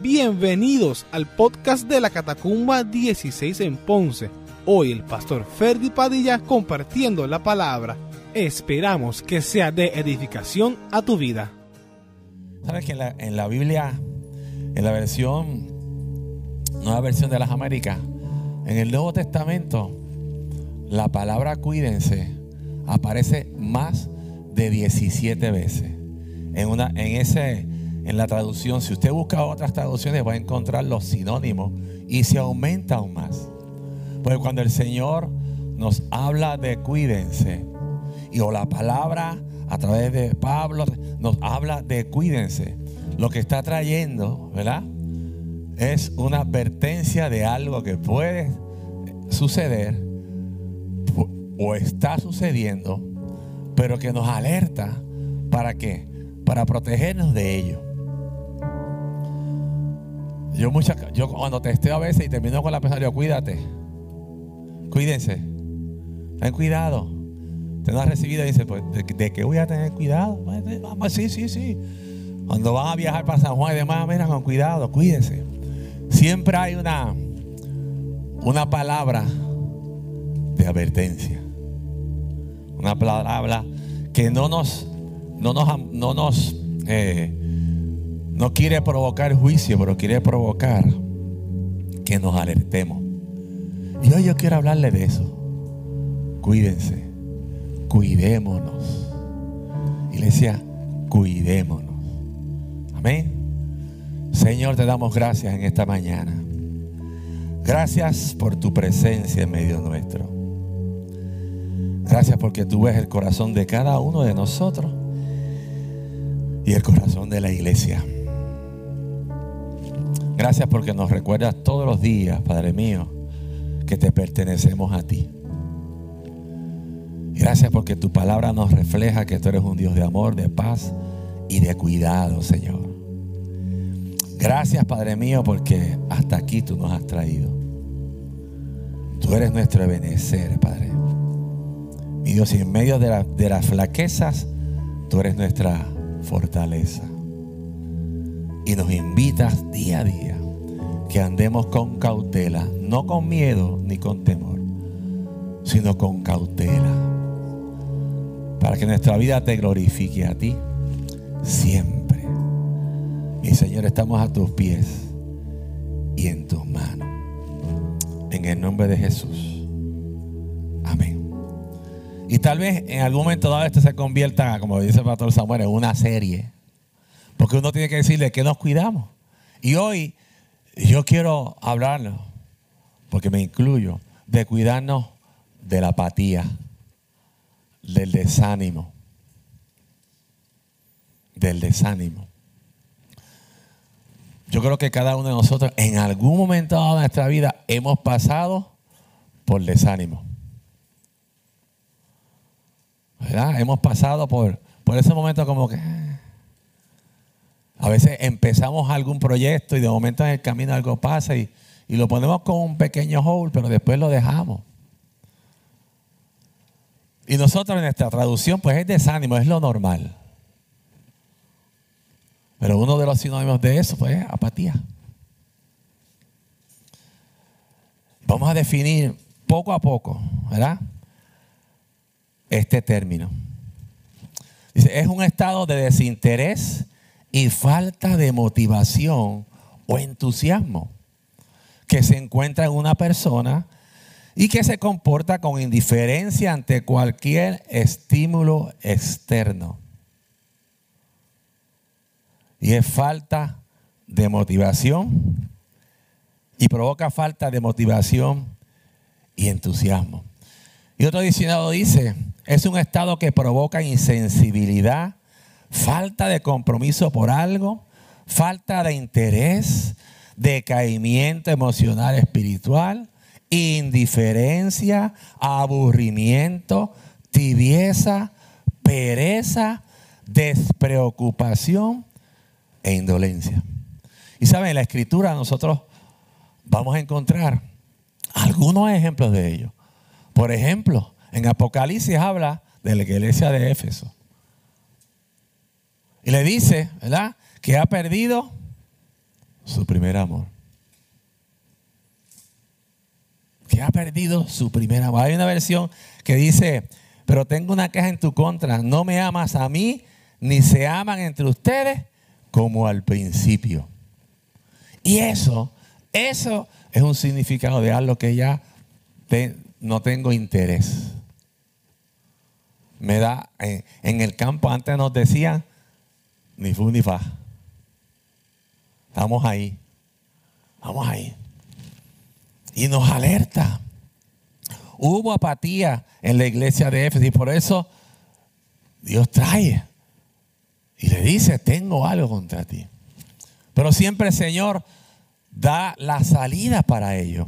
Bienvenidos al podcast de la Catacumba 16 en Ponce. Hoy el pastor Ferdi Padilla compartiendo la palabra. Esperamos que sea de edificación a tu vida. Sabes que en la, Biblia, en la versión, nueva versión de las Américas, en el Nuevo Testamento, la palabra cuídense aparece más de 17 veces. En, una, en, ese, en la traducción, si usted busca otras traducciones, va a encontrar los sinónimos y se aumenta aún más. Porque cuando el Señor nos habla de cuídense, y o la palabra a través de Pablo nos habla de cuídense, lo que está trayendo, ¿verdad? Es una advertencia de algo que puede suceder o está sucediendo, pero que nos alerta para qué? Para protegernos de ello. Yo, muchas, yo cuando testeo a veces y termino con la persona, cuídate, cuídense, ten cuidado. Te no has recibido y dice, pues, ¿de, qué voy a tener cuidado? Vamos, sí, sí, sí. Cuando van a viajar para San Juan y demás, mira, con cuidado, cuídense. Siempre hay una, una palabra de advertencia. Una palabra que no nos, no nos, no nos, eh, no quiere provocar juicio, pero quiere provocar que nos alertemos. Y hoy yo quiero hablarle de eso. Cuídense, cuidémonos. Iglesia, cuidémonos. Amén. Señor, te damos gracias en esta mañana. Gracias por tu presencia en medio nuestro. Gracias porque tú ves el corazón de cada uno de nosotros y el corazón de la iglesia. Gracias porque nos recuerdas todos los días, Padre mío, que te pertenecemos a ti. Gracias porque tu palabra nos refleja que tú eres un Dios de amor, de paz y de cuidado, Señor. Gracias, Padre mío, porque hasta aquí tú nos has traído. Tú eres nuestro ebenecer, Padre. Mi Dios, y en medio de, de las flaquezas, tú eres nuestra fortaleza. Y nos invitas día a día que andemos con cautela, no con miedo ni con temor, sino con cautela. Para que nuestra vida te glorifique a ti siempre. Mi Señor, estamos a tus pies y en tus manos. En el nombre de Jesús. Amén. Y tal vez en algún momento dado esto se convierta, como dice el pastor Samuel, en una serie. Porque uno tiene que decirle que nos cuidamos. Y hoy yo quiero hablarlo, porque me incluyo, de cuidarnos de la apatía, del desánimo. Del desánimo. Yo creo que cada uno de nosotros en algún momento de nuestra vida hemos pasado por desánimo. ¿verdad? Hemos pasado por, por ese momento como que... A veces empezamos algún proyecto y de momento en el camino algo pasa y, y lo ponemos con un pequeño hold, pero después lo dejamos. Y nosotros en nuestra traducción, pues es desánimo, es lo normal. Pero uno de los sinónimos de eso, pues es apatía. Vamos a definir poco a poco, ¿verdad? este término. Dice, es un estado de desinterés y falta de motivación o entusiasmo que se encuentra en una persona y que se comporta con indiferencia ante cualquier estímulo externo. Y es falta de motivación y provoca falta de motivación y entusiasmo. Y otro diccionario dice, es un estado que provoca insensibilidad, falta de compromiso por algo, falta de interés, decaimiento emocional espiritual, indiferencia, aburrimiento, tibieza, pereza, despreocupación e indolencia. Y saben, en la escritura nosotros vamos a encontrar algunos ejemplos de ello. Por ejemplo, en Apocalipsis habla de la iglesia de Éfeso. Y le dice, ¿verdad? Que ha perdido su primer amor. Que ha perdido su primer amor. Hay una versión que dice, pero tengo una queja en tu contra. No me amas a mí, ni se aman entre ustedes como al principio. Y eso, eso es un significado de algo que ya no tengo interés. Me da, en, en el campo antes nos decían, ni fu ni fa. Estamos ahí. Vamos ahí. Y nos alerta. Hubo apatía en la iglesia de Éfeso y por eso Dios trae y le dice, tengo algo contra ti. Pero siempre el Señor da la salida para ello.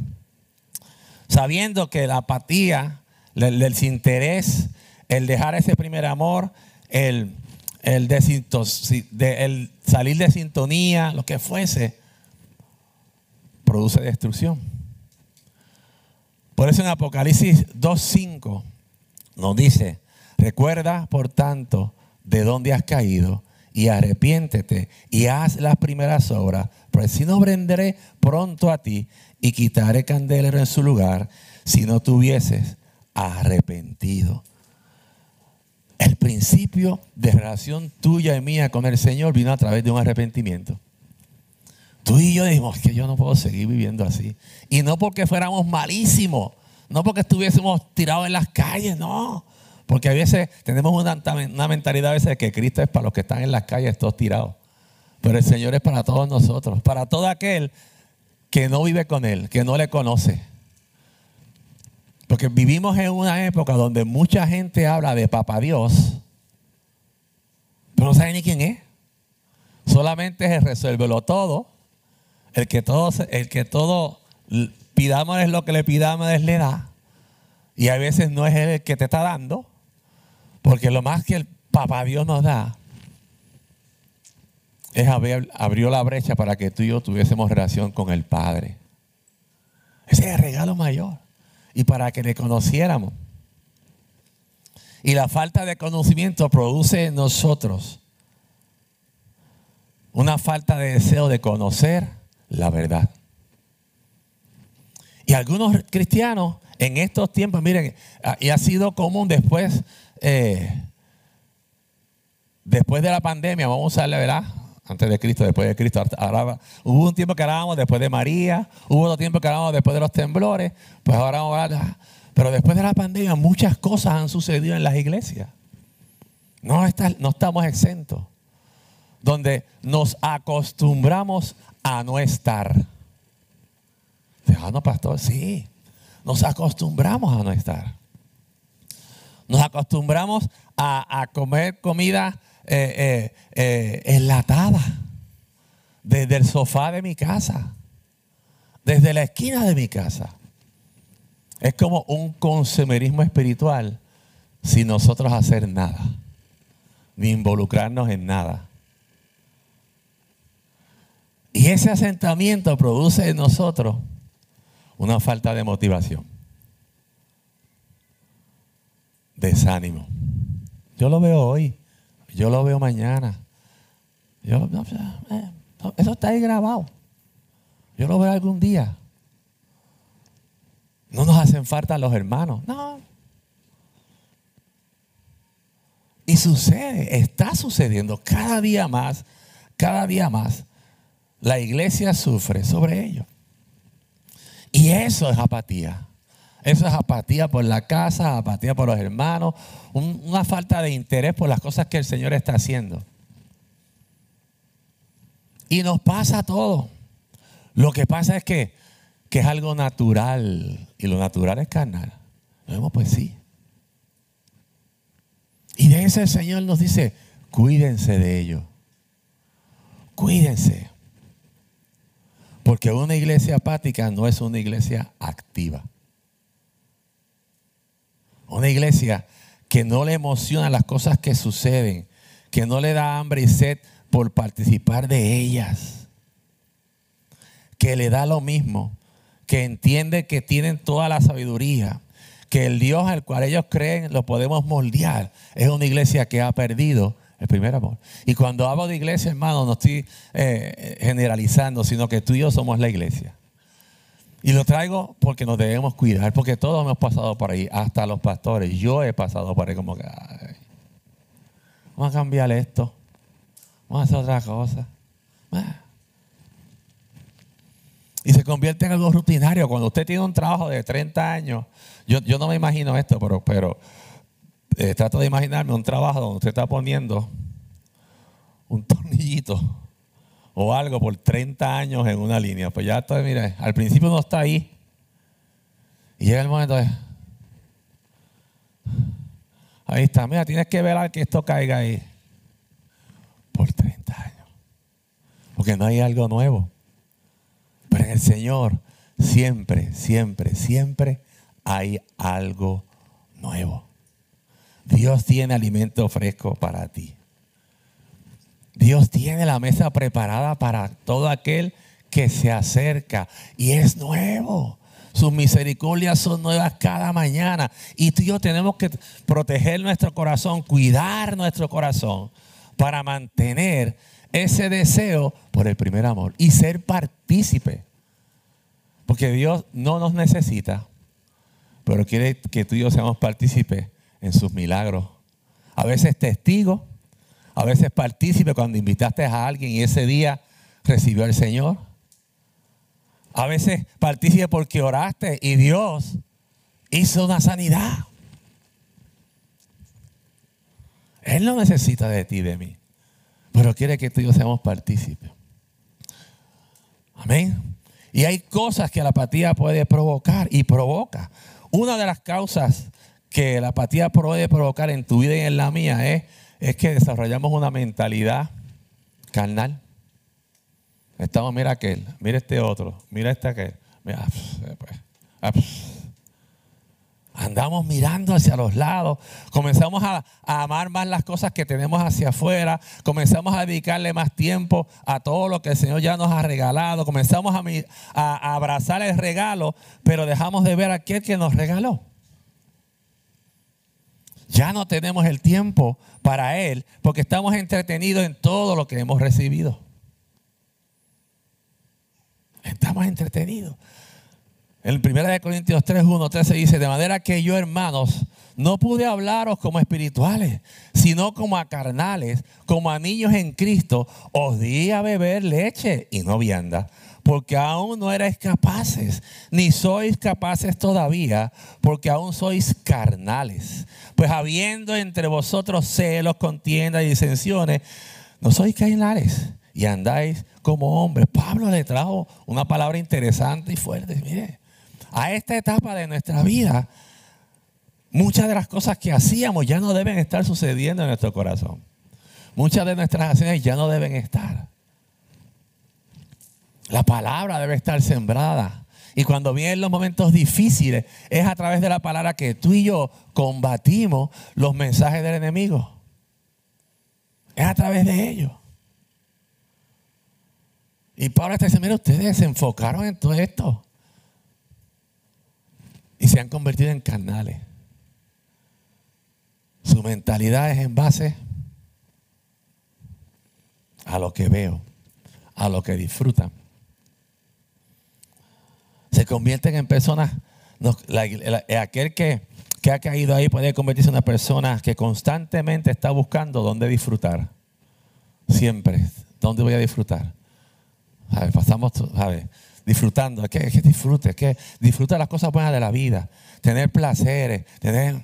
Sabiendo que la apatía, el, desinterés, el dejar ese primer amor, el, el, salir de sintonía, lo que fuese, produce destrucción. Por eso en Apocalipsis 2.5 nos dice, recuerda por tanto de dónde has caído y arrepiéntete y haz las primeras obras, pues si no prenderé pronto a ti y quitaré candelero en su lugar si no tuvieses arrepentido. El principio de relación tuya y mía con el Señor vino a través de un arrepentimiento. Tú y yo dijimos que yo no puedo seguir viviendo así. Y no porque fuéramos malísimos, no porque estuviésemos tirados en las calles, no. Porque a veces tenemos una, mentalidad de que Cristo es para los que están en las calles todos tirados. Pero el Señor es para todos nosotros, para todo aquel que no vive con Él, que no le conoce. Porque vivimos en una época donde mucha gente habla de Papá Dios, pero no sabe ni quién es. Solamente es el resuélvelo todo. El que todo, el que todo pidamos es lo que le pidamos es le da. Y a veces no es el que te está dando, porque lo más que el Papá Dios nos da es haber, abrió la brecha para que tú y yo tuviésemos relación con el Padre. Ese es el regalo mayor y para que le conociéramos. Y la falta de conocimiento produce en nosotros una falta de deseo de conocer la verdad. Y algunos cristianos en estos tiempos, miren, ah, y ha sido común después, eh, después de la pandemia, vamos a darle, ¿verdad? Antes de Cristo, después de Cristo. hubo un tiempo que hablábamos después de María, hubo otro tiempo que hablábamos después de los temblores, pues ahora vamos a hablar. Pero después de la pandemia muchas cosas han sucedido en las iglesias. No, no estamos exentos. Donde nos acostumbramos a no estar. Ah, no, pastor, sí. Nos acostumbramos a no estar. Nos acostumbramos a, comer comida eh, eh, eh, enlatada desde el sofá de mi casa, desde la esquina de mi casa. Es como un consumerismo espiritual sin nosotros hacer nada, ni involucrarnos en nada. Y ese asentamiento produce en nosotros una falta de motivación, desánimo. Yo lo veo hoy, yo lo veo mañana. Eh, eso está ahí grabado. Yo lo veo algún día. No nos hacen falta los hermanos. No. Y sucede, está sucediendo cada día más, cada día más. La iglesia sufre sobre ello. Y eso es apatía. Eso es apatía por la casa, apatía por los hermanos, una falta de interés por las cosas que el Señor está haciendo. Y nos pasa todo. Lo que pasa es que, que es algo natural y lo natural es carnal. Lo vemos pues sí. Y de eso el Señor nos dice, cuídense de ello. Cuídense. Porque una iglesia apática no es una iglesia activa. Una iglesia que no le emociona las cosas que suceden, que no le da hambre y sed por participar de ellas, que le da lo mismo, que entiende que tienen toda la sabiduría, que el Dios al cual ellos creen lo podemos moldear. Es una iglesia que ha perdido El primer amor. Y cuando hablo de iglesia, hermano, no estoy eh, generalizando, sino que tú y yo somos la iglesia. Y lo traigo porque nos debemos cuidar, porque todos hemos pasado por ahí, hasta los pastores. Yo he pasado por ahí como que, vamos a cambiar esto, vamos a hacer otra cosa. Ah. Y se convierte en algo rutinario. Cuando usted tiene un trabajo de 30 años, yo, yo no me imagino esto, pero, pero eh, trato de imaginarme un trabajo donde usted está poniendo un tornillito o algo por 30 años en una línea. Pues ya está, mire, al principio no está ahí. Y llega el momento de... Ahí está, mira, tienes que ver que esto caiga ahí. Por 30 años. Porque no hay algo nuevo. Pero en el Señor siempre, siempre, siempre hay algo nuevo. Dios tiene alimento fresco para ti. Dios tiene la mesa preparada para todo aquel que se acerca y es nuevo. Sus misericordias son nuevas cada mañana. Y tú y yo tenemos que proteger nuestro corazón, cuidar nuestro corazón para mantener ese deseo por el primer amor y ser partícipe. Porque Dios no nos necesita, pero quiere que tú y yo seamos partícipes en sus milagros. A veces testigos a veces partícipe cuando invitaste a alguien y ese día recibió al Señor. A veces partícipe porque oraste y Dios hizo una sanidad. Él no necesita de ti, de mí, pero quiere que tú y yo seamos partícipes. Amén. Y hay cosas que la apatía puede provocar y provoca. Una de las causas que la apatía puede provocar en tu vida y en la mía es es que desarrollamos una mentalidad carnal. Estamos, mira aquel, mira este otro, mira este aquel. Mira, eh, pues, Andamos mirando hacia los lados, comenzamos a, amar más las cosas que tenemos hacia afuera, comenzamos a dedicarle más tiempo a todo lo que el Señor ya nos ha regalado, comenzamos a, a abrazar el regalo, pero dejamos de ver a aquel que nos regaló. Ya no tenemos el tiempo para Él porque estamos entretenidos en todo lo que hemos recibido. Estamos entretenidos. En 1 Corintios 3, 1, 13 dice, de manera que yo, hermanos, no pude hablaros como espirituales, sino como a carnales, como a niños en Cristo, os di a beber leche y no vianda porque aún no erais capaces, ni sois capaces todavía, porque aún sois carnales. Pues habiendo entre vosotros celos, contiendas y disensiones, no sois carnales y andáis como hombres. Pablo le trajo una palabra interesante y fuerte. Mire, a esta etapa de nuestra vida, muchas de las cosas que hacíamos ya no deben estar sucediendo en nuestro corazón. Muchas de nuestras acciones ya no deben estar. La palabra debe estar sembrada. Y cuando vienen los momentos difíciles, es a través de la palabra que tú y yo combatimos los mensajes del enemigo. Es a través de ellos. Y Pablo está diciendo, mira, ustedes se enfocaron en todo esto. Y se han convertido en carnales. Su mentalidad es en base a lo que veo, a lo que disfrutan se convierten en personas, aquel que, que ha caído ahí puede convertirse en una persona que constantemente está buscando dónde disfrutar. Siempre, ¿dónde voy a disfrutar? Pasamos, ¿sabes? Disfrutando, es que, es que disfrute, es que disfruta las cosas buenas de la vida, tener placeres, tener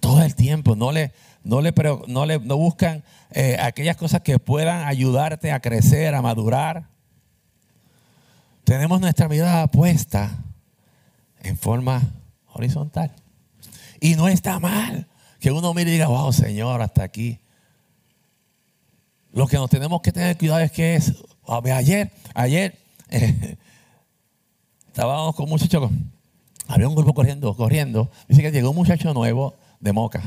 todo el tiempo, no le, no le, no le no buscan eh, aquellas cosas que puedan ayudarte a crecer, a madurar tenemos nuestra mirada puesta en forma horizontal. Y no está mal que uno mire y diga, wow, Señor, hasta aquí. Lo que nos tenemos que tener cuidado es que es, ayer, ayer, estábamos con un muchacho, había un grupo corriendo, corriendo, dice que llegó un muchacho nuevo de Moca.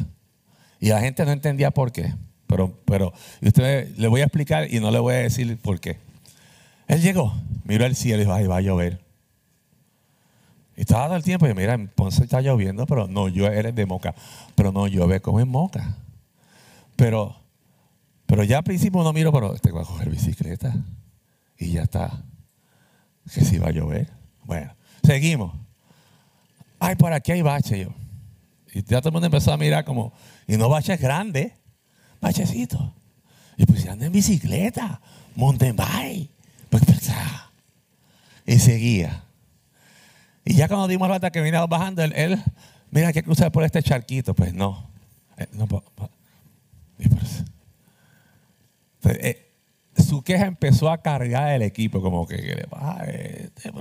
Y la gente no entendía por qué. Pero, pero, usted le voy a explicar y no le voy a decir por qué. Él llegó, miró al cielo y dijo, ay, va a llover. Y estaba todo el tiempo y mira, en Ponce está lloviendo, pero no, yo eres de Moca. Pero no llueve como en Moca. Pero, pero ya al principio no miro, pero este va a coger bicicleta. Y ya está. Que si va a llover. Bueno, seguimos. Ay, por aquí hay bache yo. Y ya todo el mundo empezó a mirar como, y no baches grandes, bachecitos. Y pues si anda en bicicleta, mountain bike. Pues, pues, ah. Y seguía. Y ya cuando dimos la que venía bajando, él, mira, hay que cruzar por este charquito. Pues no. Eh, eh, su queja empezó a cargar el equipo, como que, que le este,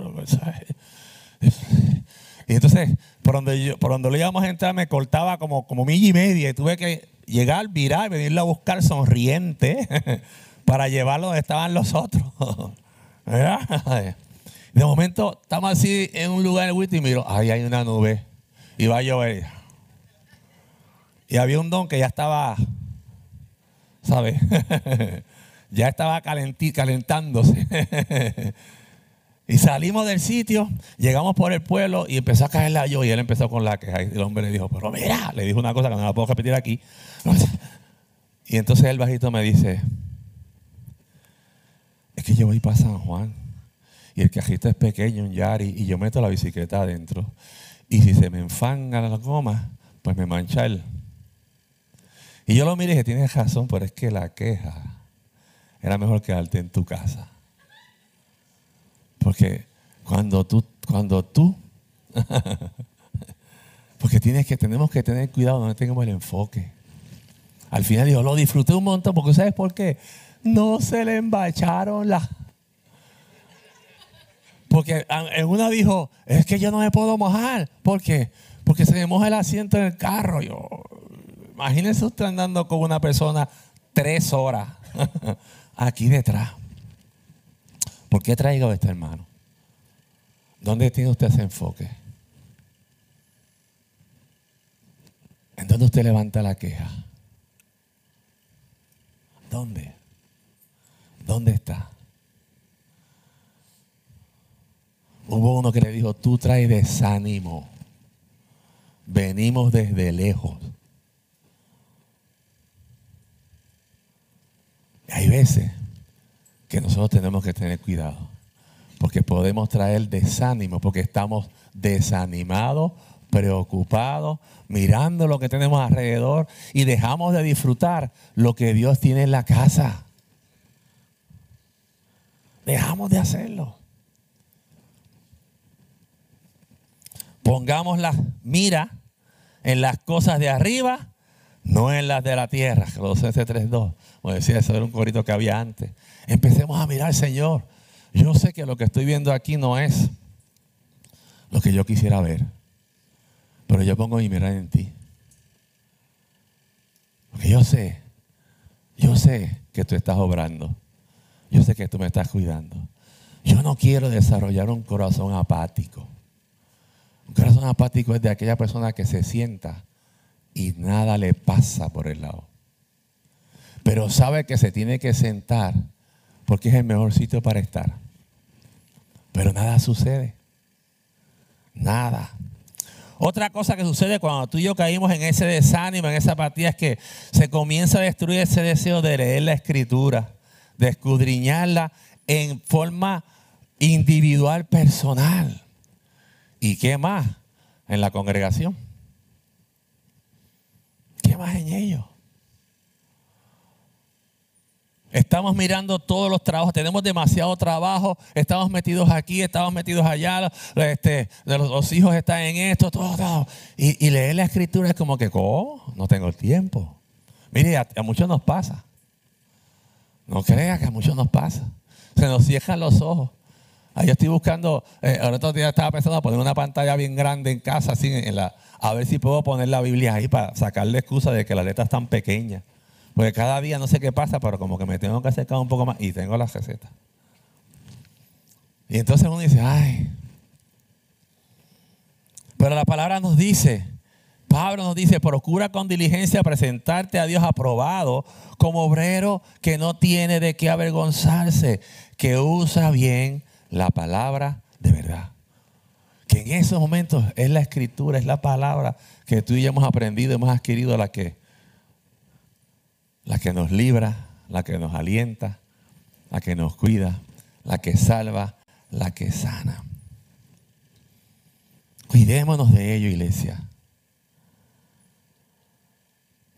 Y entonces, por donde, yo, por donde lo íbamos a entrar, me cortaba como, como milla y media. Y tuve que llegar, virar, venirlo a buscar sonriente para llevarlo donde estaban los otros. De momento, estamos así en un lugar en y miro, ahí hay una nube. Y va a llover. Y había un don que ya estaba, ¿sabes? ya estaba calentándose. y salimos del sitio, llegamos por el pueblo y empezó a caer la yo y él empezó con la queja. Y el hombre le dijo, pero mira, le dijo una cosa que no la puedo repetir aquí. Y entonces el bajito me dice, es que yo voy para San Juan y el cajito es pequeño, un Yari, y yo meto la bicicleta adentro. Y si se me enfanga la goma, pues me mancha él. Y yo lo miré y dije, tienes razón, pero es que la queja era mejor quedarte en tu casa. Porque cuando tú, cuando tú, porque tienes que, tenemos que tener cuidado donde tengamos el enfoque. Al final yo lo disfruté un montón, porque ¿sabes por qué? No se le embacharon las... Porque en una dijo, es que yo no me puedo mojar. ¿Por qué? Porque se me moja el asiento en el carro. Yo, imagínense usted andando con una persona tres horas. aquí detrás. ¿Por qué traigo este hermano? ¿Dónde tiene usted ese enfoque? ¿En dónde usted levanta la queja? ¿Dónde? ¿Dónde está? Hubo uno que le dijo, tú traes desánimo. Venimos desde lejos. Hay veces que nosotros tenemos que tener cuidado, porque podemos traer desánimo, porque estamos desanimados, preocupados, mirando lo que tenemos alrededor y dejamos de disfrutar lo que Dios tiene en la casa. Dejamos de hacerlo. Pongamos la mira en las cosas de arriba, no en las de la tierra. Colosenses 3.2. Como decía, eso era un corito que había antes. Empecemos a mirar, Señor. Yo sé que lo que estoy viendo aquí no es lo que yo quisiera ver. Pero yo pongo mi mirada en ti. Porque yo sé, yo sé que tú estás obrando. Yo sé que tú me estás cuidando. Yo no quiero desarrollar un corazón apático. Un corazón apático es de aquella persona que se sienta y nada le pasa por el lado pero sabe que se tiene que sentar porque es el mejor sitio para estar. Pero nada sucede. Nada. Otra cosa que sucede cuando tú y yo caímos en ese desánimo, en esa apatía, es que se comienza a destruir ese deseo de leer la escritura, de escudriñarla en forma individual, personal. ¿Y qué más? En la congregación. ¿Qué más en ellos? Estamos mirando todos los trabajos, tenemos demasiado trabajo, estamos metidos aquí, estamos metidos allá, este, los, hijos están en esto, todo, todo. Y, leer la escritura es como que, ¿cómo? No tengo el tiempo. Mire, a, muchos nos pasa. No crea que a muchos nos pasa. Se nos cierran los ojos. Ahí estoy buscando, eh, ahora otro día estaba pensando poner una pantalla bien grande en casa, así en a ver si puedo poner la Biblia ahí para sacarle excusa de que la letra es tan pequeña. Porque cada día no sé qué pasa, pero como que me tengo que acercar un poco más y tengo las recetas. Y entonces uno dice, ay. Pero la palabra nos dice, Pablo nos dice, procura con diligencia presentarte a Dios aprobado como obrero que no tiene de qué avergonzarse, que usa bien la palabra de verdad. Que en esos momentos es la escritura, es la palabra que tú y yo hemos aprendido, hemos adquirido la que la que nos libra, la que nos alienta, la que nos cuida, la que salva, la que sana. Cuidémonos de ello, iglesia.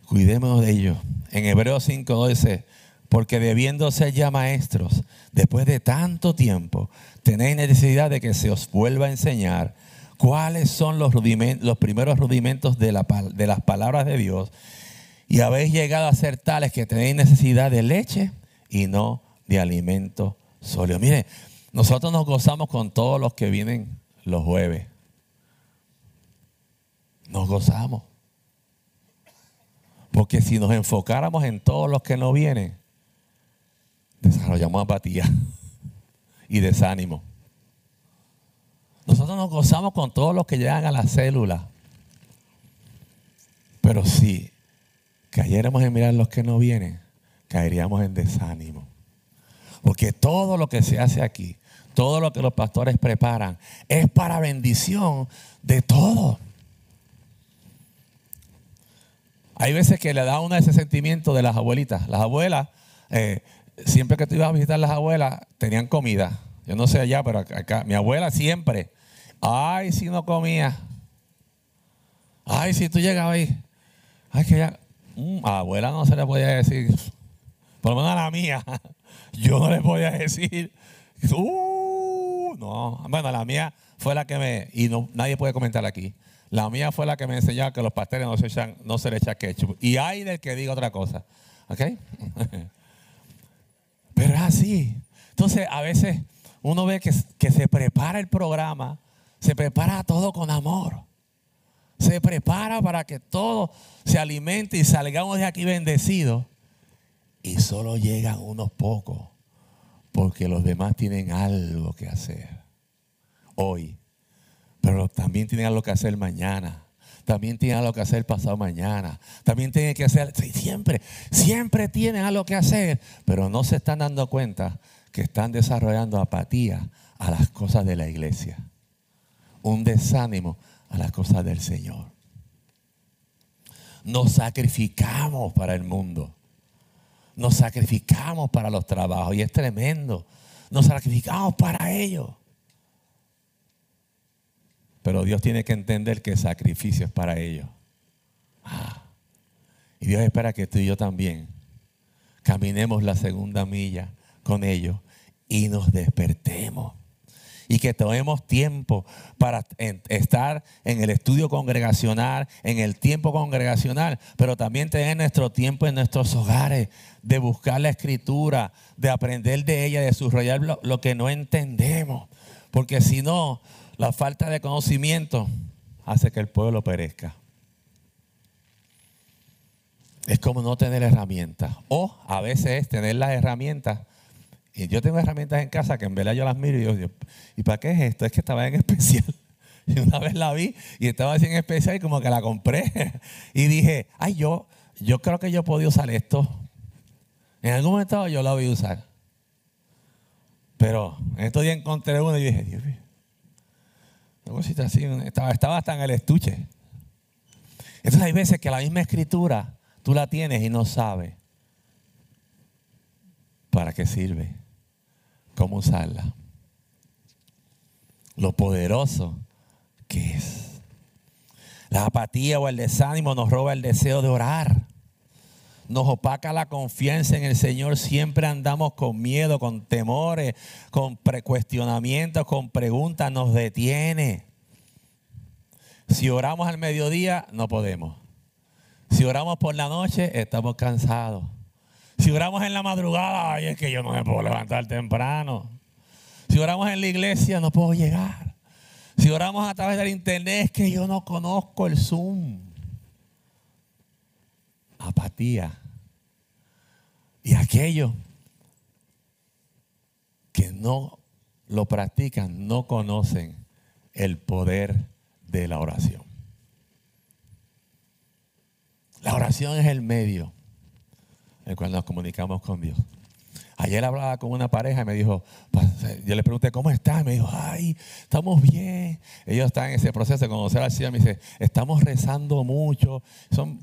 Cuidémonos de ello. En Hebreos 5 dice, porque debiendo ser ya maestros, después de tanto tiempo, tenéis necesidad de que se os vuelva a enseñar cuáles son los, los primeros rudimentos de, de las palabras de Dios y habéis llegado a ser tales que tenéis necesidad de leche y no de alimento sólido. Mire, nosotros nos gozamos con todos los que vienen los jueves. Nos gozamos. Porque si nos enfocáramos en todos los que no vienen, desarrollamos apatía y desánimo. Nosotros nos gozamos con todos los que llegan a la célula. Pero si cayéramos en mirar los que no vienen, caeríamos en desánimo. Porque todo lo que se hace aquí, todo lo que los pastores preparan, es para bendición de todos. Hay veces que le da uno ese sentimiento de las abuelitas. Las abuelas, eh, siempre que tú ibas a visitar las abuelas, tenían comida. Yo no sé allá, pero acá, mi abuela siempre. Ay, si no comía. Ay, si tú llegabas ahí. Ay, que ya. Mm, a abuela no se le podía decir. Por lo menos a la mía. Yo no le podía decir. Uh, no. Bueno, la mía fue la que me. Y no, nadie puede comentar aquí. La mía fue la que me enseñó que los pasteles no se, echan, no se le echa ketchup. Y hay del que diga otra cosa. ¿Ok? Pero es así. Entonces, a veces uno ve que, que se prepara el programa, se prepara todo con amor. Se prepara para que todo se alimente y salgamos de aquí bendecidos. Y solo llegan unos pocos, porque los demás tienen algo que hacer hoy pero también tienen algo que hacer mañana. También tienen algo que hacer pasado mañana. También tienen que hacer, siempre, siempre tienen algo que hacer, pero no se están dando cuenta que están desarrollando apatía a las cosas de la iglesia. Un desánimo a las cosas del Señor. Nos sacrificamos para el mundo. Nos sacrificamos para los trabajos y es tremendo. Nos sacrificamos para ellos. Pero Dios tiene que entender que sacrificio es para ellos. Ah. Y Dios espera que tú y yo también caminemos la segunda milla con ellos y nos despertemos. Y que tomemos tiempo para estar en el estudio congregacional, en el tiempo congregacional, pero también tener nuestro tiempo en nuestros hogares, de buscar la escritura, de aprender de ella, de subrayar lo que no entendemos. Porque si no, la falta de conocimiento hace que el pueblo perezca. Es como no tener herramientas. O a veces es tener las herramientas. Y yo tengo herramientas en casa que en verdad yo las miro y digo, ¿y para qué es esto? Es que estaba en especial. Y una vez la vi y estaba así en especial y como que la compré. Y dije, ay, yo, yo creo que yo podía usar esto. En algún momento yo la voy a usar. Pero en estos días encontré una y dije, Dios mío así, estaba, estaba hasta en el estuche. Entonces hay veces que la misma escritura tú la tienes y no sabes para qué sirve, cómo usarla, lo poderoso que es. La apatía o el desánimo nos roba el deseo de orar nos opaca la confianza en el Señor. Siempre andamos con miedo, con temores, con cuestionamientos, con preguntas. Nos detiene. Si oramos al mediodía, no podemos. Si oramos por la noche, estamos cansados. Si oramos en la madrugada, ay, es que yo no me puedo levantar temprano. Si oramos en la iglesia, no puedo llegar. Si oramos a través del internet, es que yo no conozco el Zoom apatía. Y aquellos que no lo practican no conocen el poder de la oración. La oración es el medio en el cual nos comunicamos con Dios. Ayer hablaba con una pareja y me dijo, yo le pregunté, ¿cómo estás? Me dijo, ay, estamos bien. Ellos están en ese proceso de conocer al Señor. Me dice, estamos rezando mucho. Son,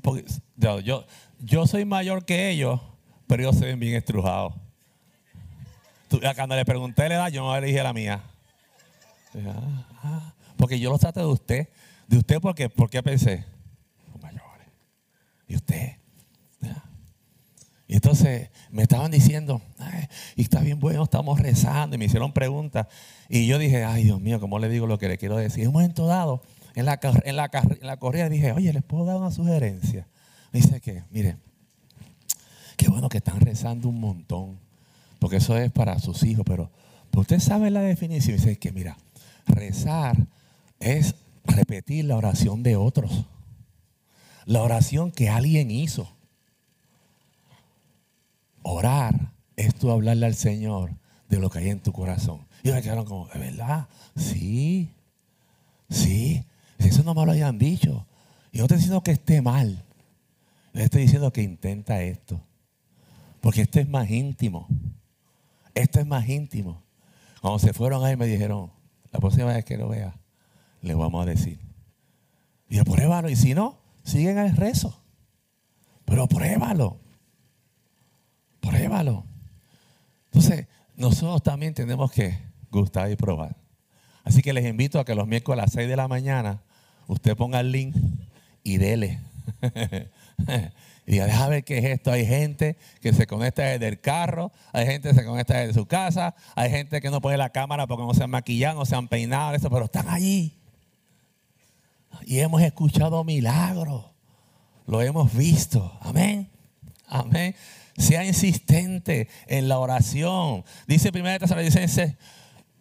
yo, yo, soy mayor que ellos, pero ellos se ven bien estrujados. Cuando le pregunté la edad, yo no le dije la mía. Ah, ah, porque yo lo trato de usted. De usted porque, porque pensé, mayores. ¿Y usted? Y entonces me estaban diciendo, y está bien bueno, estamos rezando, y me hicieron preguntas. Y yo dije, ay Dios mío, ¿cómo le digo lo que le quiero decir? En un momento dado, en la, en la, en la corrida dije, oye, ¿les puedo dar una sugerencia? dice que, mire, qué bueno que están rezando un montón, porque eso es para sus hijos, pero, usted sabe la definición. Dice que, mira, rezar es repetir la oración de otros, la oración que alguien hizo. Orar es tú hablarle al Señor de lo que hay en tu corazón. Y me quedaron como, ¿de verdad? Sí, sí. Eso no me lo hayan dicho. Y no estoy diciendo que esté mal. Le estoy diciendo que intenta esto. Porque esto es más íntimo. Esto es más íntimo. Cuando se fueron ahí me dijeron, la próxima vez que lo vea, le vamos a decir. Y yo, pruébalo. Y si no, siguen al rezo. Pero pruébalo. Entonces, nosotros también tenemos que gustar y probar. Así que les invito a que los miércoles a las 6 de la mañana usted ponga el link y dele. y diga, deja ver qué es esto. Hay gente que se conecta desde el carro, hay gente que se conecta desde su casa, hay gente que no pone la cámara porque no se han maquillado, no se han peinado, eso, pero están allí. Y hemos escuchado milagros. Lo hemos visto. Amén. Amén. Sea insistente en la oración. Dice 1 Tesalonicenses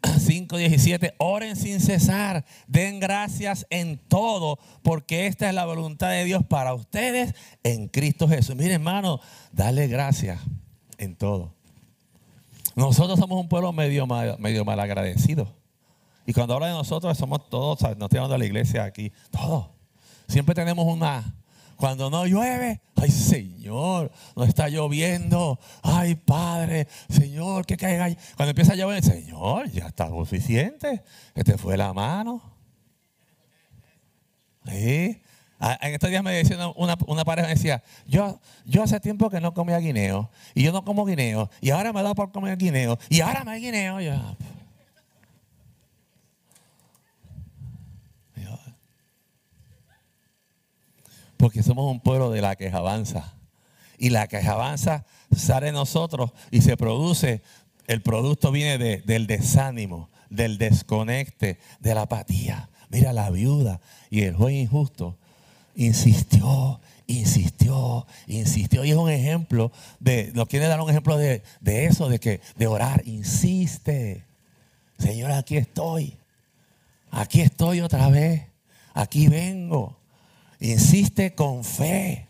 5:17, oren sin cesar, den gracias en todo, porque esta es la voluntad de Dios para ustedes en Cristo Jesús. Mire, hermano, dale gracias en todo. Nosotros somos un pueblo medio mal, medio mal agradecido. Y cuando habla de nosotros, somos todos, no estoy hablando de la iglesia aquí, todos. Siempre tenemos una, cuando no llueve, ay Señor, no está lloviendo. Ay Padre, Señor, que caiga. Cuando empieza a llover, Señor, ya está suficiente. Que te fue la mano. Ah, en estos días me decía una, pareja, me decía, yo, yo hace tiempo que no comía guineo, y yo no como guineo, y ahora me da por comer guineo, y ahora me da guineo. Porque somos un pueblo de la quejabanza. Y la quejabanza sale de nosotros y se produce, el producto viene del desánimo, del desconecte, de la apatía. Mira la viuda y el juez injusto insistió, insistió, insistió. Y es un ejemplo de, nos quiere dar un ejemplo de, de eso, de que, de orar, insiste. Señor, aquí estoy. Aquí estoy otra vez. Aquí vengo. Insiste con fe.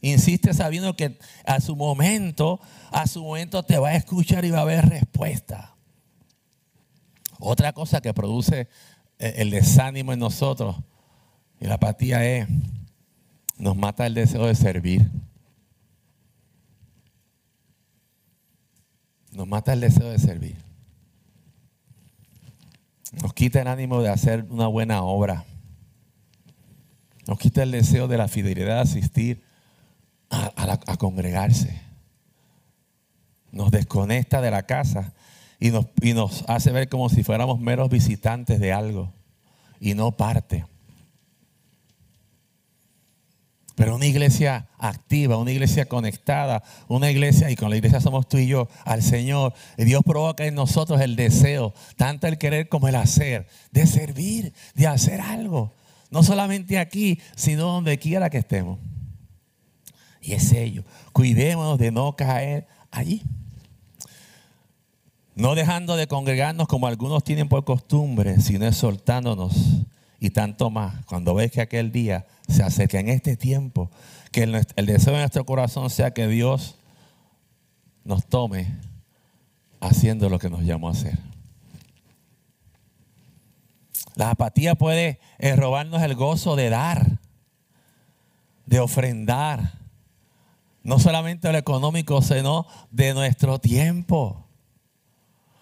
Insiste sabiendo que a su momento, a su momento te va a escuchar y va a haber respuesta. Otra cosa que produce eh, el desánimo en nosotros y la apatía es, nos mata el deseo de servir. Nos mata el deseo de servir. Nos quita el ánimo de hacer una buena obra. Nos quita el deseo de la fidelidad de asistir a, congregarse. Nos desconecta de la casa y nos, y nos hace ver como si fuéramos meros visitantes de algo y no parte. Pero una iglesia activa, una iglesia conectada, una iglesia, y con la iglesia somos tú y yo, al Señor. Y Dios provoca en nosotros el deseo, tanto el querer como el hacer, de servir, de hacer algo. No solamente aquí, sino donde quiera que estemos. Y es ello. Cuidémonos de no caer allí. No dejando de congregarnos como algunos tienen por costumbre, sino exhortándonos y tanto más cuando ves que aquel día se acerca en este tiempo, que el, el deseo de nuestro corazón sea que Dios nos tome haciendo lo que nos llamó a hacer. La apatía puede eh, robarnos el gozo de dar, de ofrendar, No solamente lo económico, sino de nuestro tiempo.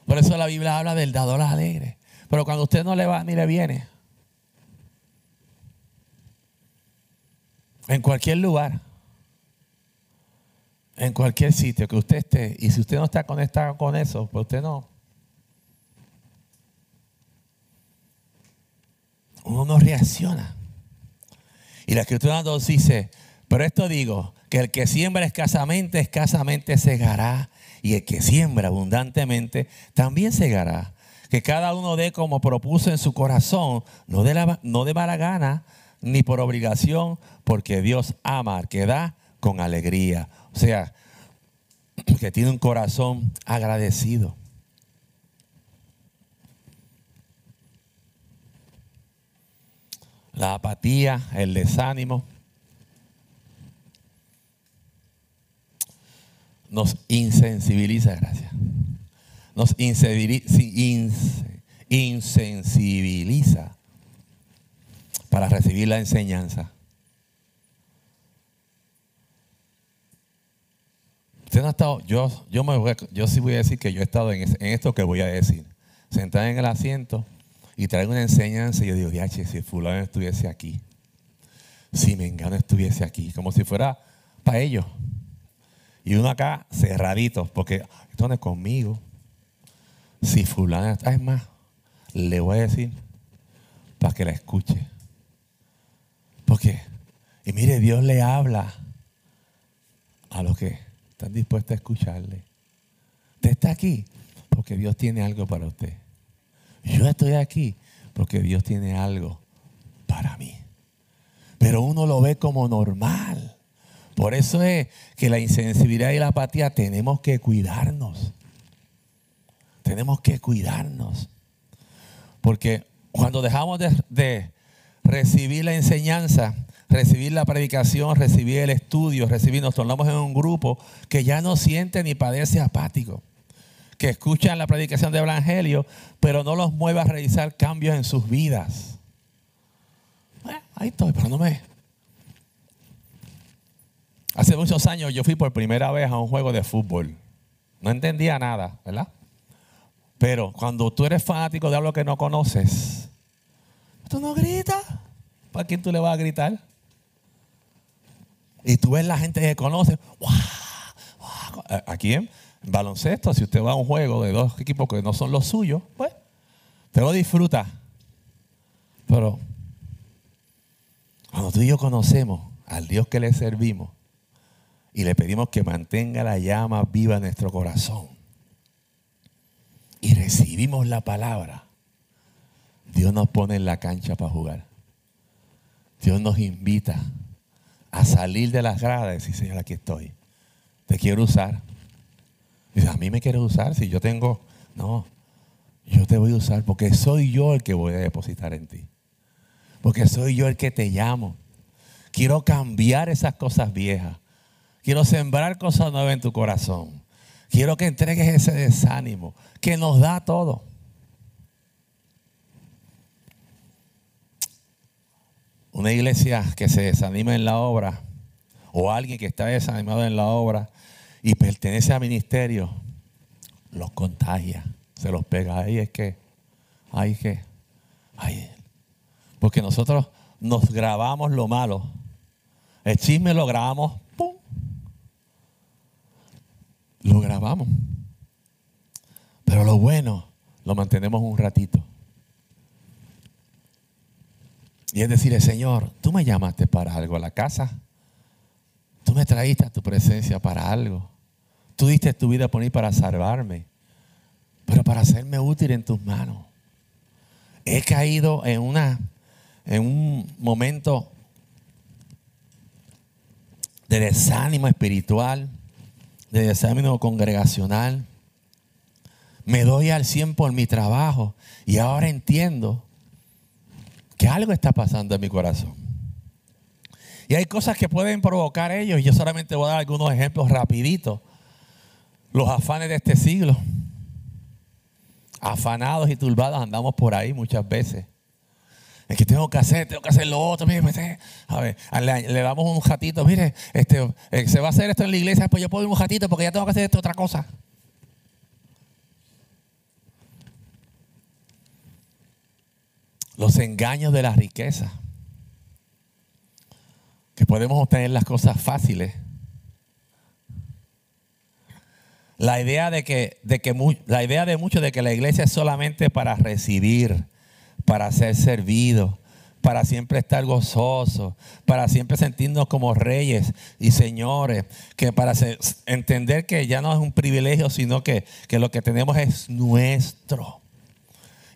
Por eso la Biblia habla del dador alegre. Pero cuando usted no le va ni le viene, en cualquier lugar, en cualquier sitio que usted esté, y si usted no está conectado con eso, pues usted no. Uno no reacciona. Y la escritura nos dice, pero esto digo, que el que siembra escasamente, escasamente segará. Y el que siembra abundantemente, también segará. Que cada uno dé como propuso en su corazón, no de, la, no de mala gana, ni por obligación, porque Dios ama al que da con alegría. O sea, que tiene un corazón agradecido. La apatía, el desánimo, nos insensibiliza, gracias. Nos insensibiliza para recibir la enseñanza. Usted no ha estado, yo, yo, me yo sí voy a decir que yo he estado en, esto que voy a decir. Sentado en el asiento y traigo una enseñanza y yo digo, si fulano estuviese aquí, si Mengano estuviese aquí, como si fuera para ellos. Y uno acá cerradito, porque esto no es conmigo. Si fulano está, es más, le voy a decir para que la escuche. Porque, y mire, Dios le habla a los que están dispuestos a escucharle. Usted está aquí porque Dios tiene algo para usted. Yo estoy aquí porque Dios tiene algo para mí. Pero uno lo ve como normal. Por eso es que la insensibilidad y la apatía tenemos que cuidarnos. Tenemos que cuidarnos. Porque cuando dejamos de, recibir la enseñanza, recibir la predicación, recibir el estudio, recibir, nos tornamos en un grupo que ya no siente ni padece apático, que escuchan la predicación del Evangelio, pero no los mueve a realizar cambios en sus vidas. ahí estoy, pero no me... Hace muchos años yo fui por primera vez a un juego de fútbol. No entendía nada, ¿verdad? Pero cuando tú eres fanático de algo que no conoces, Tú no gritas. ¿Para quién tú le vas a gritar? Y tú ves la gente que conoce. Aquí en baloncesto, si usted va a un juego de dos equipos que no son los suyos, pues te lo disfruta. Pero cuando tú y yo conocemos al Dios que le servimos y le pedimos que mantenga la llama viva en nuestro corazón y recibimos la palabra, Dios nos pone en la cancha para jugar. Dios nos invita a salir de las gradas y decir, Señor, aquí estoy. Te quiero usar. Dice, a mí me quieres usar si yo tengo... No, yo te voy a usar porque soy yo el que voy a depositar en ti. Porque soy yo el que te llamo. Quiero cambiar esas cosas viejas. Quiero sembrar cosas nuevas en tu corazón. Quiero que entregues ese desánimo que nos da todo. Una iglesia que se desanima en la obra o alguien que está desanimado en la obra y pertenece a ministerio, los contagia, se los pega. Ahí es que, ahí que, ahí. Porque nosotros nos grabamos lo malo. El chisme lo grabamos, ¡pum! Lo grabamos. Pero lo bueno lo mantenemos un ratito. Y es decir, Señor, tú me llamaste para algo a la casa. Tú me traíste a tu presencia para algo. Tú diste tu vida por mí para salvarme, pero para hacerme útil en tus manos. He caído en, una, en un momento de desánimo espiritual, de desánimo congregacional. Me doy al 100 por mi trabajo y ahora entiendo que algo está pasando en mi corazón. Y hay cosas que pueden provocar ellos. Y yo solamente voy a dar algunos ejemplos rapiditos. Los afanes de este siglo. Afanados y turbados andamos por ahí muchas veces. Es que tengo que hacer, tengo que hacer lo otro. Mire, a ver, le, le, damos un ratito. Mire, este, eh, se va a hacer esto en la iglesia, pues yo puedo ir un ratito porque ya tengo que hacer esto otra cosa. Los engaños de la riqueza. Que podemos obtener las cosas fáciles. La idea de que, de que la idea de muchos de que la iglesia es solamente para recibir para ser servido, para siempre estar gozoso, para siempre sentirnos como reyes y señores, que para entender que ya no es un privilegio, sino que, que lo que tenemos es nuestro.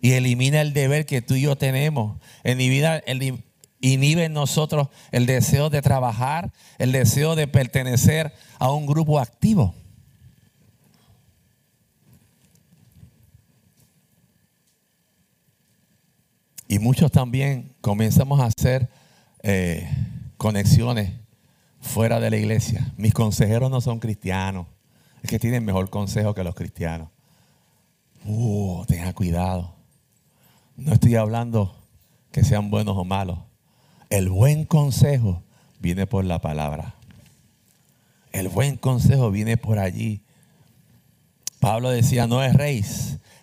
Y elimina el deber que tú y yo tenemos. Inhibe en nosotros el deseo de trabajar, el deseo de pertenecer a un grupo activo. Y muchos también comenzamos a hacer eh, conexiones fuera de la iglesia. Mis consejeros no son cristianos. Es que tienen mejor consejo que los cristianos. Uh, tenga cuidado. No estoy hablando que sean buenos o malos. El buen consejo viene por la palabra. El buen consejo viene por allí. Pablo decía, no es rey.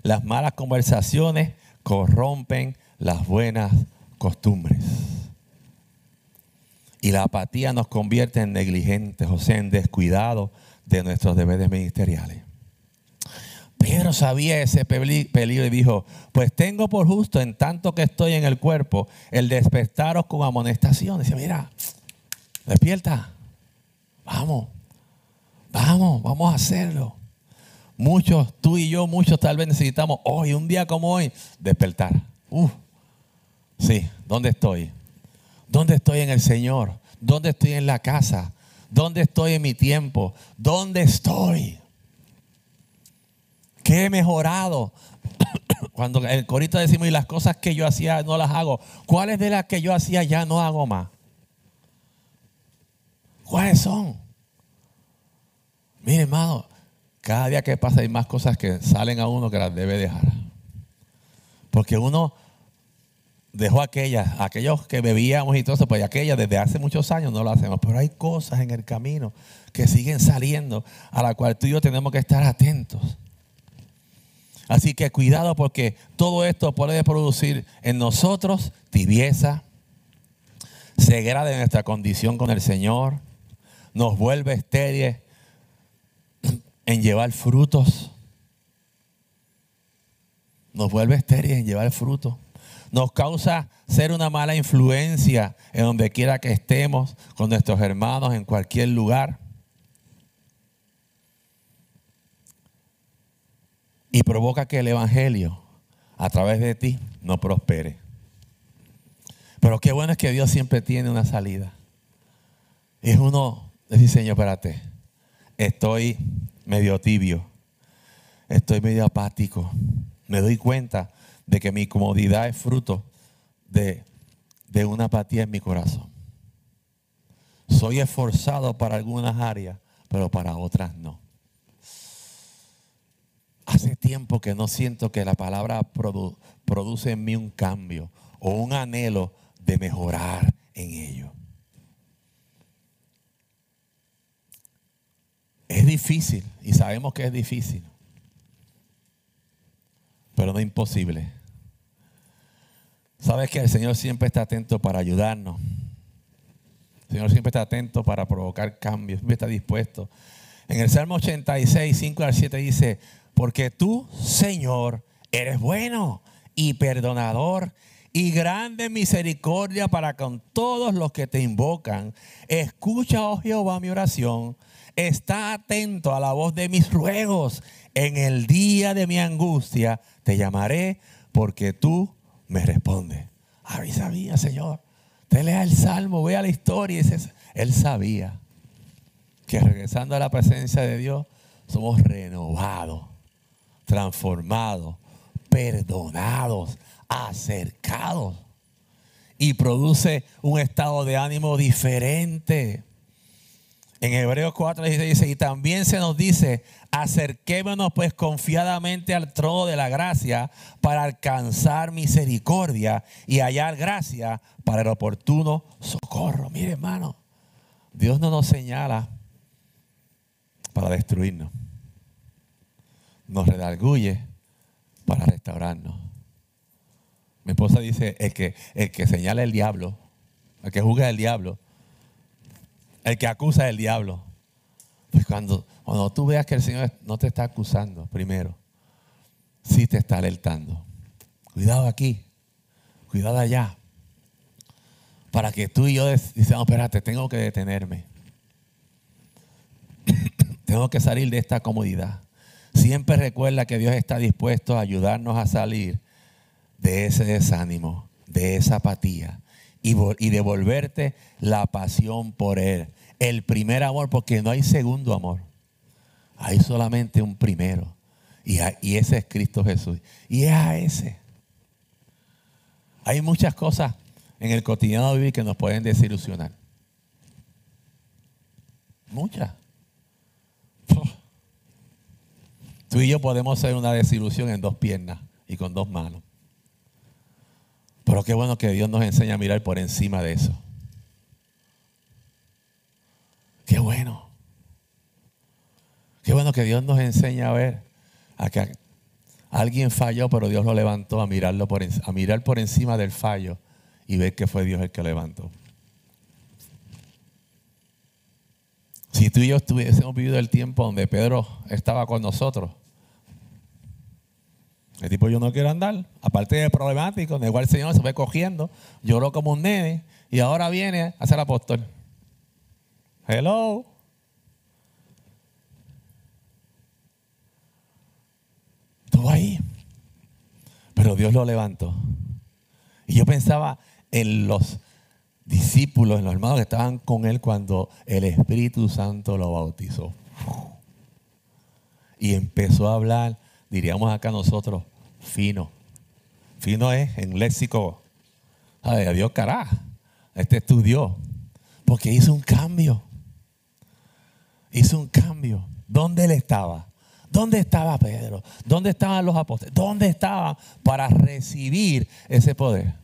Las malas conversaciones corrompen las buenas costumbres. Y la apatía nos convierte en negligentes, o sea, en descuidados de nuestros deberes ministeriales. Pedro sabía ese peligro y dijo, pues tengo por justo en tanto que estoy en el cuerpo el despertaros con amonestación. Dice, mira, despierta, vamos, vamos, vamos a hacerlo. Muchos, tú y yo, muchos tal vez necesitamos hoy, un día como hoy, despertar. Uf, Sí, ¿dónde estoy? ¿Dónde estoy en el Señor? ¿Dónde estoy en la casa? ¿Dónde estoy en mi tiempo? ¿Dónde estoy? ¿Qué he mejorado? Cuando el corito decimos, y las cosas que yo hacía no las hago, ¿cuáles de las que yo hacía ya no hago más? ¿Cuáles son? Mire, hermano, cada día que pasa hay más cosas que salen a uno que las debe dejar. Porque uno dejó aquellas, aquellos que bebíamos y todo eso, pues aquellas desde hace muchos años no lo hacemos, pero hay cosas en el camino que siguen saliendo a la cual tú y yo tenemos que estar atentos. Así que cuidado porque todo esto puede producir en nosotros tibieza, ceguera de nuestra condición con el Señor, nos vuelve estériles en llevar frutos, nos vuelve estériles en llevar frutos nos causa ser una mala influencia en donde quiera que estemos con nuestros hermanos en cualquier lugar. Y provoca que el Evangelio a través de ti no prospere. Pero qué bueno es que Dios siempre tiene una salida. Es uno decir, Señor, espérate, estoy medio tibio, estoy medio apático. Me doy cuenta de que mi comodidad es fruto de, una apatía en mi corazón. Soy esforzado para algunas áreas, pero para otras no. Hace tiempo que no siento que la palabra produce en mí un cambio o un anhelo de mejorar en ello. Es difícil y sabemos que es difícil, pero no imposible. Sabes que el Señor siempre está atento para ayudarnos. El Señor siempre está atento para provocar cambios, siempre está dispuesto. En el Salmo 86, 5 al 7 dice, porque tú, Señor, eres bueno y perdonador y grande misericordia para con todos los que te invocan. Escucha, oh Jehová, mi oración. Está atento a la voz de mis ruegos. En el día de mi angustia te llamaré porque tú me responde, ah, mí sabía, Señor. Usted lea el Salmo, vea la historia. Y él sabía que regresando a la presencia de Dios, somos renovados, transformados, perdonados, acercados. Y produce un estado de ánimo diferente. En Hebreos 4 dice, y también se nos dice, acerquémonos pues confiadamente al trono de la gracia para alcanzar misericordia y hallar gracia para el oportuno socorro. Mire hermano, Dios no nos señala para destruirnos. Nos redarguye para restaurarnos. Mi esposa dice, el que, el que señala el diablo, el que juzga el diablo, el que acusa el diablo. Pues cuando, cuando tú veas que el Señor no te está acusando, primero, sí te está alertando. Cuidado aquí, cuidado allá. Para que tú y yo decimos, espérate, tengo que detenerme. tengo que salir de esta comodidad. Siempre recuerda que Dios está dispuesto a ayudarnos a salir de ese desánimo, de esa apatía y, devolverte la pasión por Él. El primer amor, porque no hay segundo amor. Hay solamente un primero. Y, ese es Cristo Jesús. Y es a ese. Hay muchas cosas en el cotidiano vivir que nos pueden desilusionar. Muchas. Tú y yo podemos ser una desilusión en dos piernas y con dos manos. Pero qué bueno que Dios nos enseña a mirar por encima de eso. Qué bueno. Qué bueno que Dios nos enseña a ver a que alguien falló, pero Dios lo levantó a mirarlo por, a mirar por encima del fallo y ver que fue Dios el que levantó. Si tú y yo hubiésemos vivido el tiempo donde Pedro estaba con nosotros, el tipo yo no quiero andar. Aparte de problemático, de igual el Señor se fue cogiendo, lloró como un nene y ahora viene a ser apóstol. Hello. Estuvo ahí. Pero Dios lo levantó. Y yo pensaba en los discípulos, en los hermanos que estaban con él cuando el Espíritu Santo lo bautizó. Y empezó a hablar, diríamos acá nosotros, fino. Fino es en léxico. Ay, Dios carajo. Este estudió. Porque hizo un cambio. Hizo un cambio. ¿Dónde él estaba? ¿Dónde estaba Pedro? ¿Dónde estaban los apóstoles? ¿Dónde estaban para recibir ese poder?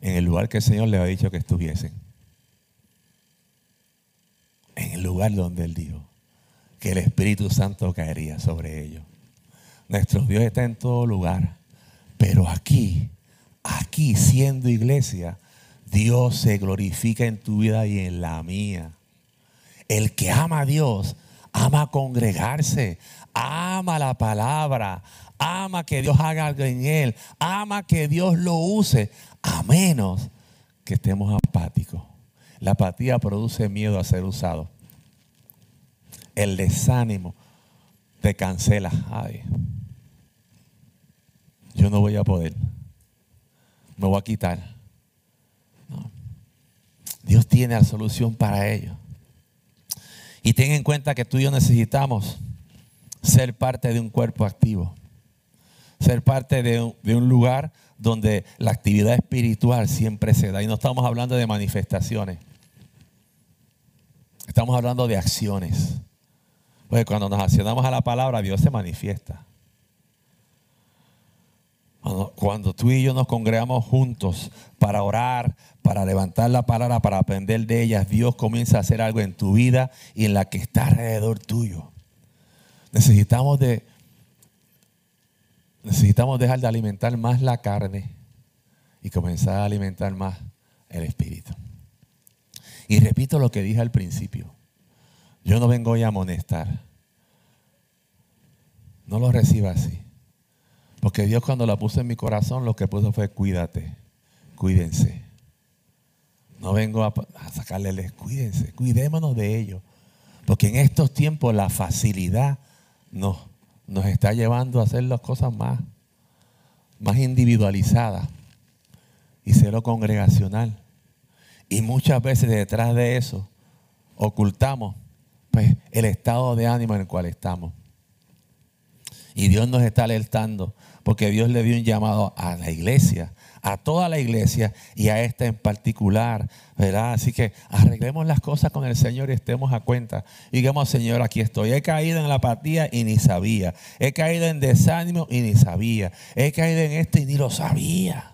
En el lugar que el Señor le había dicho que estuviesen. En el lugar donde Él dijo que el Espíritu Santo caería sobre ellos. Nuestro Dios está en todo lugar. Pero aquí, aquí siendo iglesia, Dios se glorifica en tu vida y en la mía. El que ama a Dios, ama congregarse, ama la palabra, ama que Dios haga algo en él, ama que Dios lo use, a menos que estemos apáticos. La apatía produce miedo a ser usado. El desánimo te cancela. Ay, yo no voy a poder. Me voy a quitar. Dios tiene la solución para ello. Y ten en cuenta que tú y yo necesitamos ser parte de un cuerpo activo. Ser parte de un, de un lugar donde la actividad espiritual siempre se da. Y no estamos hablando de manifestaciones. Estamos hablando de acciones. Porque cuando nos accionamos a la palabra, Dios se manifiesta. Cuando tú y yo nos congregamos juntos para orar, para levantar la palabra, para aprender de ellas, Dios comienza a hacer algo en tu vida y en la que está alrededor tuyo. Necesitamos de necesitamos dejar de alimentar más la carne y comenzar a alimentar más el espíritu. Y repito lo que dije al principio. Yo no vengo hoy a amonestar. No lo reciba así. Porque Dios cuando la puso en mi corazón, lo que puso fue cuídate, cuídense. No vengo a, sacarle, cuídense, cuidémonos de ellos. Porque en estos tiempos la facilidad nos, nos está llevando a hacer las cosas más, más individualizadas y cero congregacional. Y muchas veces detrás de eso ocultamos pues, el estado de ánimo en el cual estamos. Y Dios nos está alertando porque Dios le dio un llamado a la iglesia, a toda la iglesia y a esta en particular, ¿verdad? Así que arreglemos las cosas con el Señor y estemos a cuenta. Y digamos, Señor, aquí estoy. He caído en la apatía y ni sabía. He caído en desánimo y ni sabía. He caído en esto y ni lo sabía.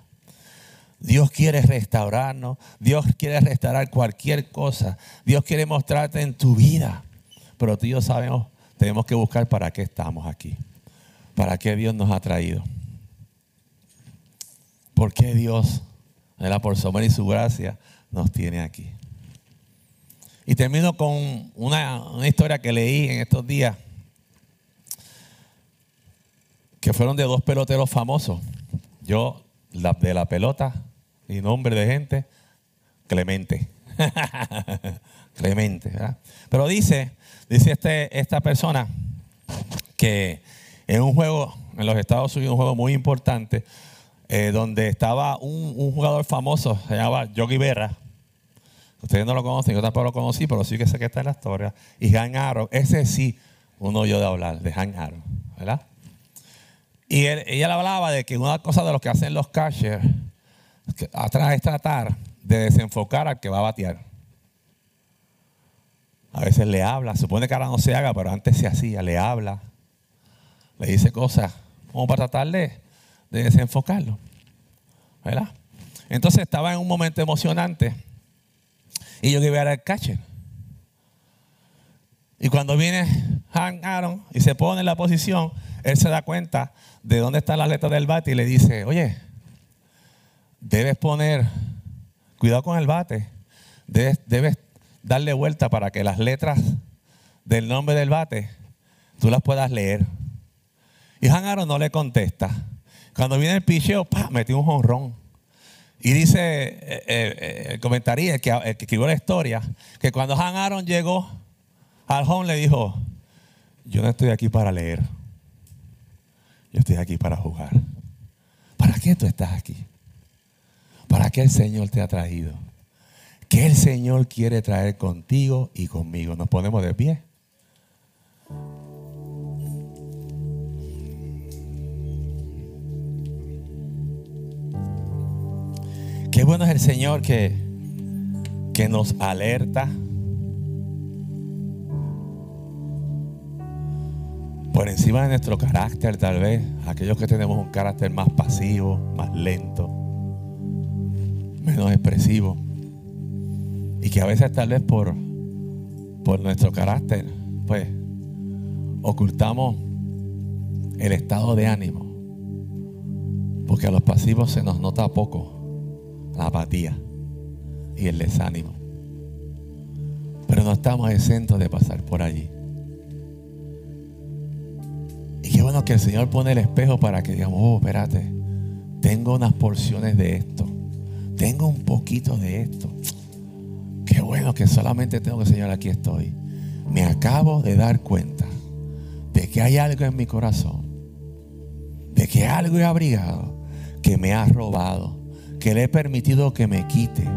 Dios quiere restaurarnos. Dios quiere restaurar cualquier cosa. Dios quiere mostrarte en tu vida. Pero tú y yo sabemos, tenemos que buscar para qué estamos aquí. ¿Para qué Dios nos ha traído? ¿Por qué Dios, por su amor y su gracia, nos tiene aquí? Y termino con una, historia que leí en estos días, que fueron de dos peloteros famosos. Yo, la, de la pelota, y nombre de gente, Clemente. Clemente. Pero dice, dice este, esta persona que en un juego en los Estados Unidos, un juego muy importante, eh, donde estaba un, jugador famoso, se llamaba Yogi Berra. Ustedes no lo conocen, yo tampoco lo conocí, pero sí que sé que está en la historia. Y Han Aaron, ese sí, uno yo de hablar, de Han Aaron, ¿verdad? Y ella hablaba de que una cosa de lo que hacen los catchers atrás es tratar de desenfocar al que va a batear. A veces le habla, supone que ahora no se haga, pero antes se hacía, le habla, le dice cosas como para tratar de, desenfocarlo. ¿Verdad? Entonces estaba en un momento emocionante y yo quería el catcher. Y cuando viene Hank Aaron y se pone en la posición, él se da cuenta de dónde está la letra del bate y le dice, oye, debes poner, cuidado con el bate, debes darle vuelta para que las letras del nombre del bate tú las puedas leer. Y Han Aaron no le contesta. Cuando viene el picheo, ¡pah! metió un jonrón. Y dice eh, eh, eh, el que, el escribió la historia, que cuando Han Aaron llegó al home le dijo, yo no estoy aquí para leer, yo estoy aquí para jugar. ¿Para qué tú estás aquí? ¿Para qué el Señor te ha traído? ¿Qué el Señor quiere traer contigo y conmigo? Nos ponemos de pie. Qué bueno es el Señor que, que nos alerta. Por encima de nuestro carácter, tal vez, aquellos que tenemos un carácter más pasivo, más lento, menos expresivo. Y que a veces tal vez por, por nuestro carácter, pues, ocultamos el estado de ánimo. Porque a los pasivos se nos nota poco la apatía y el desánimo. Pero no estamos exentos de pasar por allí. Y qué bueno que el Señor pone el espejo para que digamos, oh, espérate, tengo unas porciones de esto, tengo un poquito de esto. Qué bueno que solamente tengo que, Señor, aquí estoy. Me acabo de dar cuenta de que hay algo en mi corazón, de que algo he abrigado que me ha robado que le he permitido que me quite,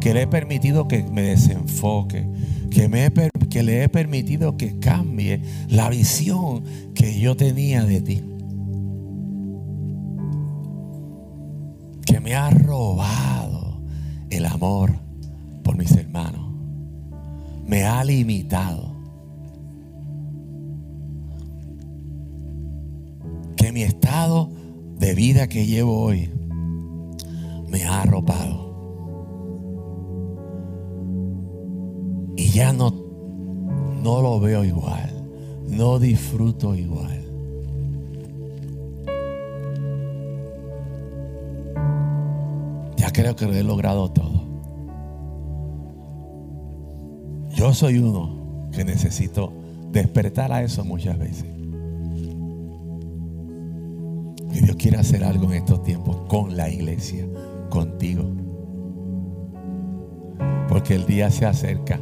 que le he permitido que me desenfoque, que, me que le he permitido que cambie la visión que yo tenía de ti. Que me ha robado el amor por mis hermanos. Me ha limitado. Que mi estado de vida que llevo hoy me ha arropado. Y ya no, no lo veo igual, no disfruto igual. Ya creo que lo he logrado todo. Yo soy uno que necesito despertar a eso muchas veces. Y Dios quiere hacer algo en estos tiempos con la iglesia contigo. Porque el día se acerca.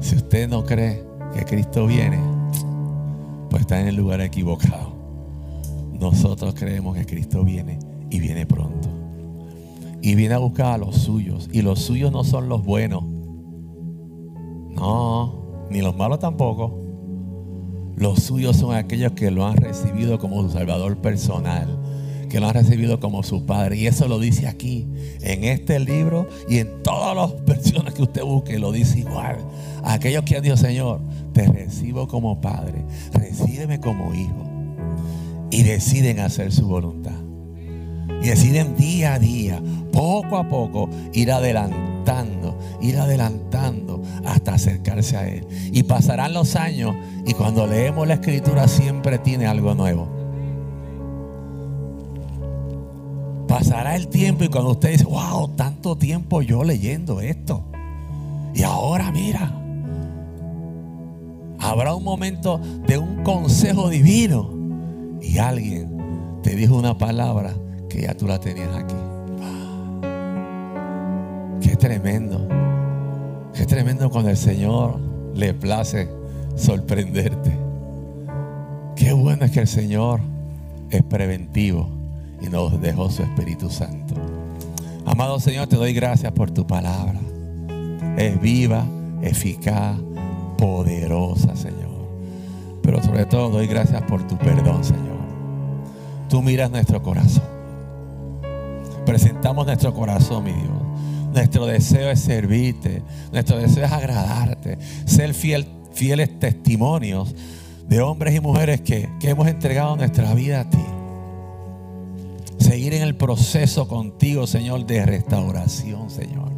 Si usted no cree que Cristo viene, pues está en el lugar equivocado. Nosotros creemos que Cristo viene y viene pronto. Y viene a buscar a los suyos. Y los suyos no son los buenos. No, ni los malos tampoco. Los suyos son aquellos que lo han recibido como su Salvador personal, que lo han recibido como su Padre. Y eso lo dice aquí, en este libro y en todas las versiones que usted busque, lo dice igual. Aquellos que han dicho, Señor, te recibo como Padre, recíbeme como Hijo. Y deciden hacer su voluntad. Y deciden día a día, poco a poco, ir adelantando, ir adelantando hasta acercarse a Él. Y pasarán los años y cuando leemos la escritura siempre tiene algo nuevo. Pasará el tiempo y cuando usted dice, wow, tanto tiempo yo leyendo esto. Y ahora mira, habrá un momento de un consejo divino y alguien te dijo una palabra que ya tú la tenías aquí. Qué tremendo. Qué tremendo cuando el Señor le place sorprenderte. Qué bueno es que el Señor es preventivo y nos dejó su Espíritu Santo. Amado Señor, te doy gracias por tu palabra. Es viva, eficaz, poderosa, Señor. Pero sobre todo doy gracias por tu perdón, Señor. Tú miras nuestro corazón. Presentamos nuestro corazón, mi Dios. Nuestro deseo es servirte. Nuestro deseo es agradarte. Ser fiel, fieles testimonios de hombres y mujeres que, que hemos entregado nuestra vida a ti. Seguir en el proceso contigo, Señor, de restauración, Señor.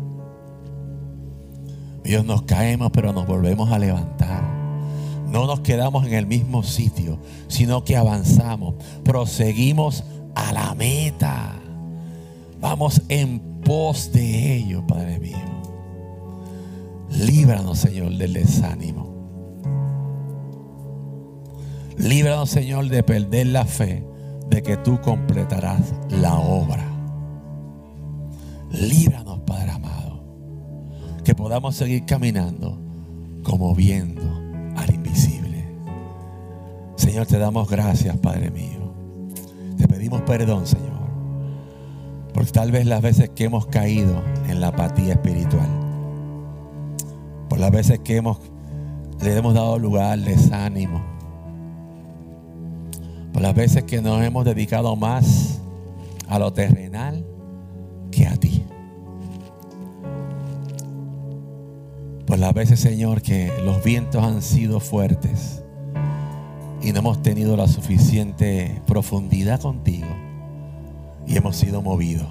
Dios, nos caemos, pero nos volvemos a levantar. No nos quedamos en el mismo sitio, sino que avanzamos, proseguimos a la meta. Vamos en pos de ello, Padre mío. Líbranos, Señor, del desánimo. Líbranos, Señor, de perder la fe de que tú completarás la obra. Líbranos, Padre amado, que podamos seguir caminando como viendo al invisible. Señor, te damos gracias, Padre mío. Te pedimos perdón, Señor, por tal vez las veces que hemos caído en la apatía espiritual, por las veces que hemos, le hemos dado lugar desánimo, por las veces que nos hemos dedicado más a lo terrenal que a ti. Por las veces, Señor, que los vientos han sido fuertes y no hemos tenido la suficiente profundidad contigo y hemos sido movidos.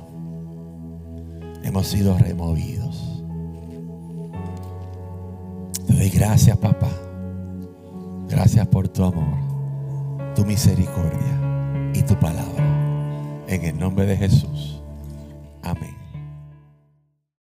Hemos sido removidos. Te doy gracias, papá. Gracias por tu amor, tu misericordia y tu palabra. En el nombre de Jesús. Amén.